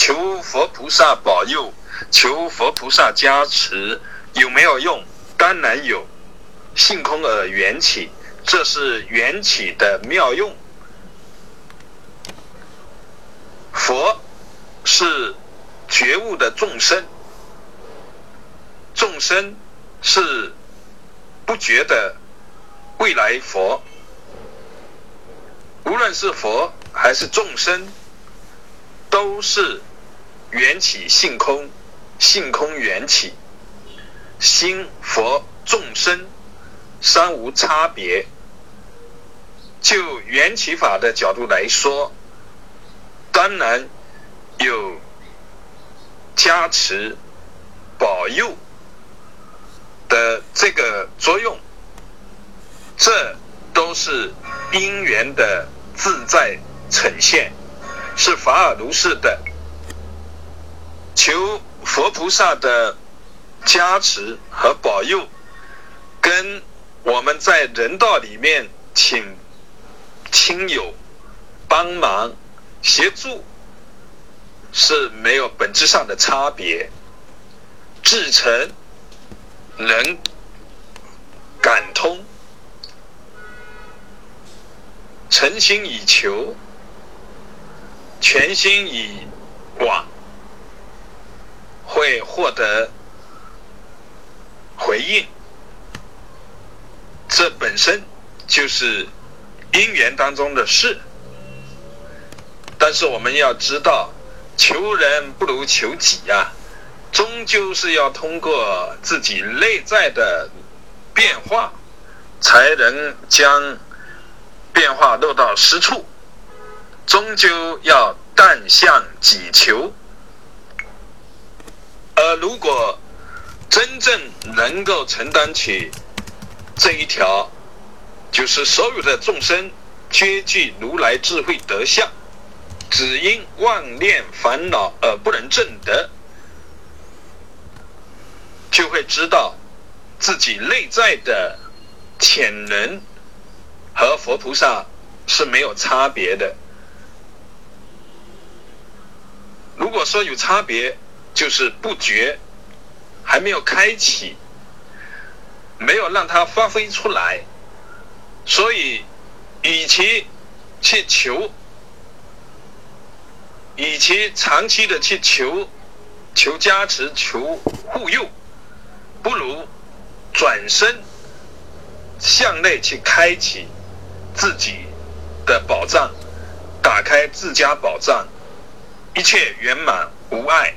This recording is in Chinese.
求佛菩萨保佑，求佛菩萨加持，有没有用？当然有。性空而缘起，这是缘起的妙用。佛是觉悟的众生，众生是不觉的未来佛。无论是佛还是众生，都是缘起性空，性空缘起，心佛众生。三无差别。就缘起法的角度来说，当然有加持、保佑的这个作用，这都是因缘的自在呈现，是法尔如是的。求佛菩萨的加持和保佑，跟。我们在人道里面请亲友帮忙协助是没有本质上的差别，至诚能感通，诚心以求，全心以往，会获得回应。这本身就是因缘当中的事，但是我们要知道，求人不如求己呀，终究是要通过自己内在的变化，才能将变化落到实处。终究要但向己求，如果真正能够承担起。这一条就是所有的众生皆具如来智慧德相，只因妄念烦恼而不能证得，就会知道自己内在的潜能和佛菩萨是没有差别的。如果说有差别，就是不觉还没有开启。没有让它发挥出来，所以与其去求，与其长期的去求求加持、求护佑，不如转身向内去开启自己的宝藏，打开自家宝藏，一切圆满无碍。